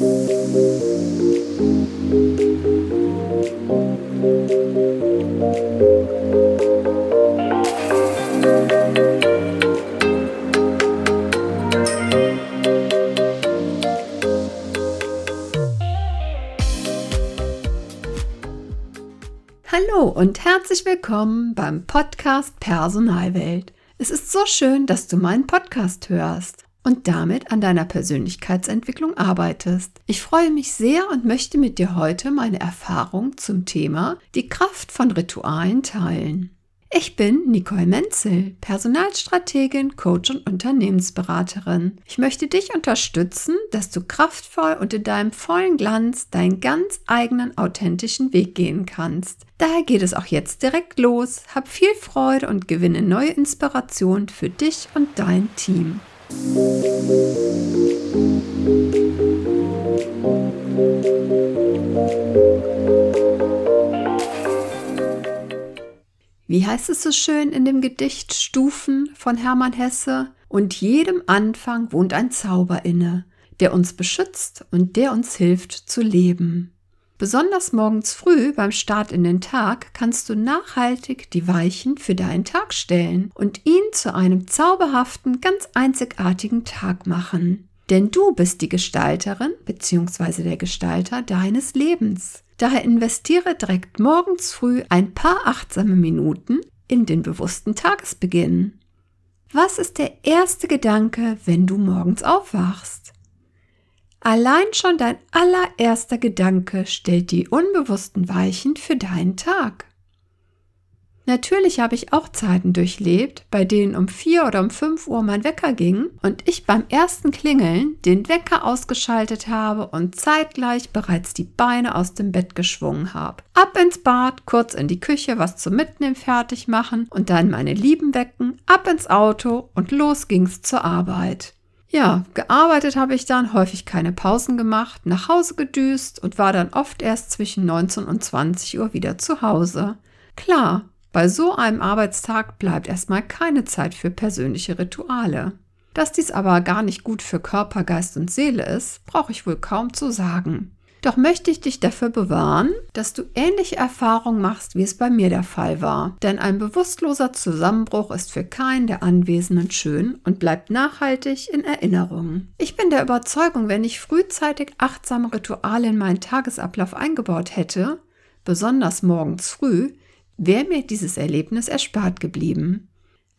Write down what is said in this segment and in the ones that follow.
Hallo und herzlich willkommen beim Podcast Personalwelt. Es ist so schön, dass du meinen Podcast hörst und damit an deiner Persönlichkeitsentwicklung arbeitest. Ich freue mich sehr und möchte mit dir heute meine Erfahrung zum Thema die Kraft von Ritualen teilen. Ich bin Nicole Menzel, Personalstrategin, Coach und Unternehmensberaterin. Ich möchte dich unterstützen, dass du kraftvoll und in deinem vollen Glanz deinen ganz eigenen authentischen Weg gehen kannst. Daher geht es auch jetzt direkt los. Hab viel Freude und gewinne neue Inspiration für dich und dein Team. Wie heißt es so schön in dem Gedicht Stufen von Hermann Hesse? Und jedem Anfang wohnt ein Zauber inne, der uns beschützt und der uns hilft zu leben. Besonders morgens früh beim Start in den Tag kannst du nachhaltig die Weichen für deinen Tag stellen und ihn zu einem zauberhaften, ganz einzigartigen Tag machen. Denn du bist die Gestalterin bzw. der Gestalter deines Lebens. Daher investiere direkt morgens früh ein paar achtsame Minuten in den bewussten Tagesbeginn. Was ist der erste Gedanke, wenn du morgens aufwachst? Allein schon dein allererster Gedanke stellt die unbewussten Weichen für deinen Tag. Natürlich habe ich auch Zeiten durchlebt, bei denen um vier oder um fünf Uhr mein Wecker ging und ich beim ersten Klingeln den Wecker ausgeschaltet habe und zeitgleich bereits die Beine aus dem Bett geschwungen habe. Ab ins Bad, kurz in die Küche, was zum Mitnehmen fertig machen und dann meine Lieben wecken, ab ins Auto und los ging's zur Arbeit. Ja, gearbeitet habe ich dann, häufig keine Pausen gemacht, nach Hause gedüst und war dann oft erst zwischen 19 und 20 Uhr wieder zu Hause. Klar, bei so einem Arbeitstag bleibt erstmal keine Zeit für persönliche Rituale. Dass dies aber gar nicht gut für Körper, Geist und Seele ist, brauche ich wohl kaum zu sagen. Doch möchte ich dich dafür bewahren, dass du ähnliche Erfahrungen machst, wie es bei mir der Fall war. Denn ein bewusstloser Zusammenbruch ist für keinen der Anwesenden schön und bleibt nachhaltig in Erinnerung. Ich bin der Überzeugung, wenn ich frühzeitig achtsame Rituale in meinen Tagesablauf eingebaut hätte, besonders morgens früh, wäre mir dieses Erlebnis erspart geblieben.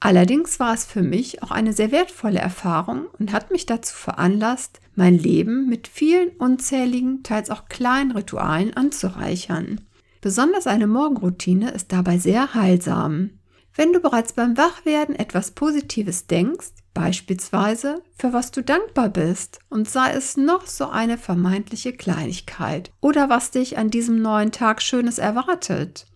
Allerdings war es für mich auch eine sehr wertvolle Erfahrung und hat mich dazu veranlasst, mein Leben mit vielen unzähligen, teils auch kleinen Ritualen anzureichern. Besonders eine Morgenroutine ist dabei sehr heilsam. Wenn du bereits beim Wachwerden etwas Positives denkst, beispielsweise für was du dankbar bist und sei es noch so eine vermeintliche Kleinigkeit oder was dich an diesem neuen Tag Schönes erwartet,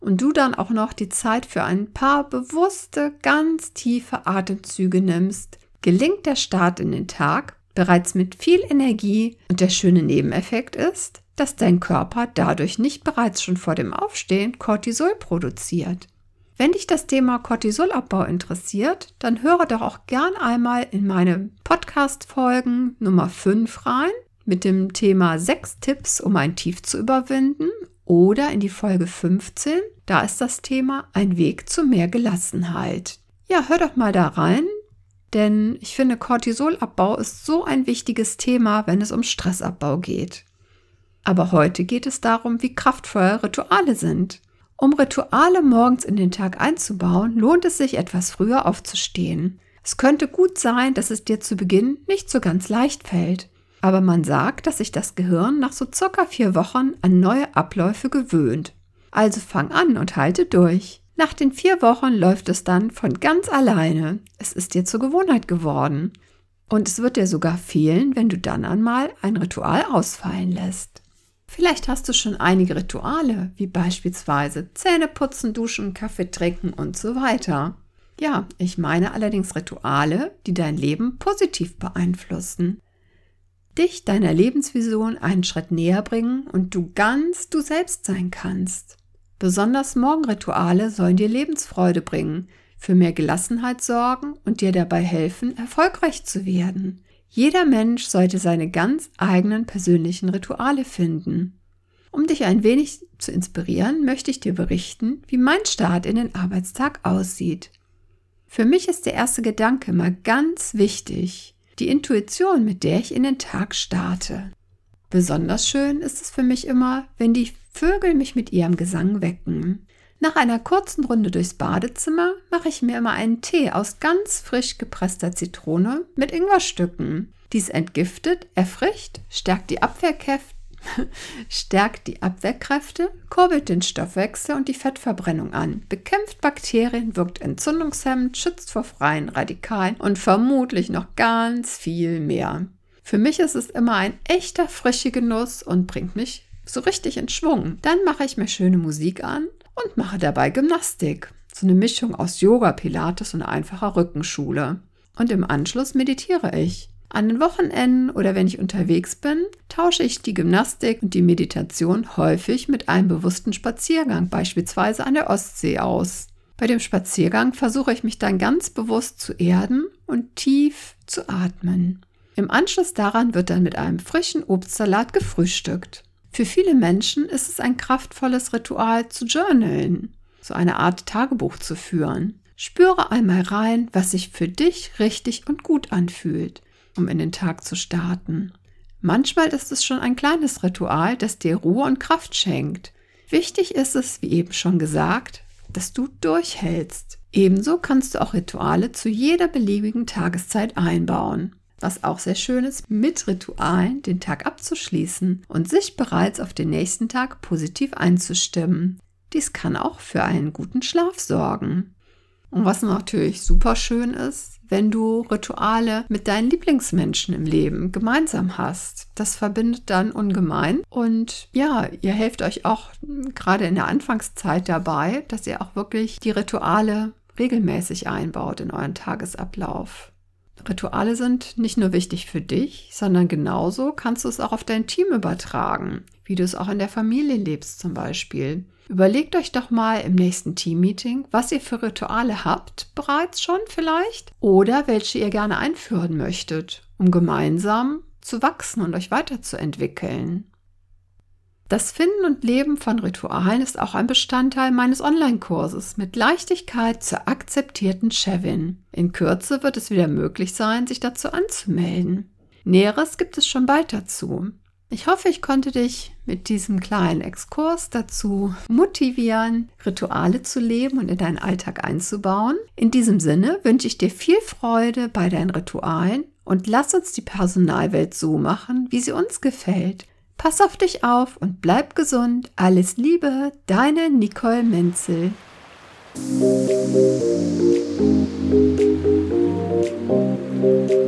und du dann auch noch die Zeit für ein paar bewusste, ganz tiefe Atemzüge nimmst, gelingt der Start in den Tag bereits mit viel Energie und der schöne Nebeneffekt ist, dass dein Körper dadurch nicht bereits schon vor dem Aufstehen Cortisol produziert. Wenn dich das Thema Cortisolabbau interessiert, dann höre doch auch gern einmal in meine Podcast-Folgen Nummer 5 rein mit dem Thema 6 Tipps, um ein Tief zu überwinden oder in die Folge 15, da ist das Thema ein Weg zu mehr Gelassenheit. Ja, hör doch mal da rein, denn ich finde, Cortisolabbau ist so ein wichtiges Thema, wenn es um Stressabbau geht. Aber heute geht es darum, wie kraftvoll Rituale sind. Um Rituale morgens in den Tag einzubauen, lohnt es sich, etwas früher aufzustehen. Es könnte gut sein, dass es dir zu Beginn nicht so ganz leicht fällt. Aber man sagt, dass sich das Gehirn nach so circa vier Wochen an neue Abläufe gewöhnt. Also fang an und halte durch. Nach den vier Wochen läuft es dann von ganz alleine. Es ist dir zur Gewohnheit geworden. Und es wird dir sogar fehlen, wenn du dann einmal ein Ritual ausfallen lässt. Vielleicht hast du schon einige Rituale, wie beispielsweise Zähne putzen, duschen, Kaffee trinken und so weiter. Ja, ich meine allerdings Rituale, die dein Leben positiv beeinflussen dich deiner Lebensvision einen Schritt näher bringen und du ganz du selbst sein kannst. Besonders Morgenrituale sollen dir Lebensfreude bringen, für mehr Gelassenheit sorgen und dir dabei helfen, erfolgreich zu werden. Jeder Mensch sollte seine ganz eigenen persönlichen Rituale finden. Um dich ein wenig zu inspirieren, möchte ich dir berichten, wie mein Start in den Arbeitstag aussieht. Für mich ist der erste Gedanke mal ganz wichtig, die Intuition, mit der ich in den Tag starte. Besonders schön ist es für mich immer, wenn die Vögel mich mit ihrem Gesang wecken. Nach einer kurzen Runde durchs Badezimmer mache ich mir immer einen Tee aus ganz frisch gepresster Zitrone mit Ingwerstücken. Dies entgiftet, erfrischt, stärkt die Abwehrkräfte stärkt die Abwehrkräfte, kurbelt den Stoffwechsel und die Fettverbrennung an, bekämpft Bakterien, wirkt entzündungshemmend, schützt vor freien Radikalen und vermutlich noch ganz viel mehr. Für mich ist es immer ein echter frischer Genuss und bringt mich so richtig in Schwung. Dann mache ich mir schöne Musik an und mache dabei Gymnastik. So eine Mischung aus Yoga, Pilates und einfacher Rückenschule. Und im Anschluss meditiere ich. An den Wochenenden oder wenn ich unterwegs bin, tausche ich die Gymnastik und die Meditation häufig mit einem bewussten Spaziergang, beispielsweise an der Ostsee aus. Bei dem Spaziergang versuche ich mich dann ganz bewusst zu erden und tief zu atmen. Im Anschluss daran wird dann mit einem frischen Obstsalat gefrühstückt. Für viele Menschen ist es ein kraftvolles Ritual zu journalen, so eine Art Tagebuch zu führen. Spüre einmal rein, was sich für dich richtig und gut anfühlt um in den Tag zu starten. Manchmal ist es schon ein kleines Ritual, das dir Ruhe und Kraft schenkt. Wichtig ist es, wie eben schon gesagt, dass du durchhältst. Ebenso kannst du auch Rituale zu jeder beliebigen Tageszeit einbauen. Was auch sehr schön ist, mit Ritualen den Tag abzuschließen und sich bereits auf den nächsten Tag positiv einzustimmen. Dies kann auch für einen guten Schlaf sorgen. Und was natürlich super schön ist, wenn du Rituale mit deinen Lieblingsmenschen im Leben gemeinsam hast. Das verbindet dann ungemein. Und ja, ihr helft euch auch gerade in der Anfangszeit dabei, dass ihr auch wirklich die Rituale regelmäßig einbaut in euren Tagesablauf. Rituale sind nicht nur wichtig für dich, sondern genauso kannst du es auch auf dein Team übertragen, wie du es auch in der Familie lebst zum Beispiel. Überlegt euch doch mal im nächsten Teammeeting, was ihr für Rituale habt, bereits schon vielleicht, oder welche ihr gerne einführen möchtet, um gemeinsam zu wachsen und euch weiterzuentwickeln. Das Finden und Leben von Ritualen ist auch ein Bestandteil meines Online-Kurses mit Leichtigkeit zur akzeptierten Chevin. In Kürze wird es wieder möglich sein, sich dazu anzumelden. Näheres gibt es schon bald dazu. Ich hoffe, ich konnte dich mit diesem kleinen Exkurs dazu motivieren, Rituale zu leben und in deinen Alltag einzubauen. In diesem Sinne wünsche ich dir viel Freude bei deinen Ritualen und lass uns die Personalwelt so machen, wie sie uns gefällt. Pass auf dich auf und bleib gesund. Alles Liebe, deine Nicole Menzel. Musik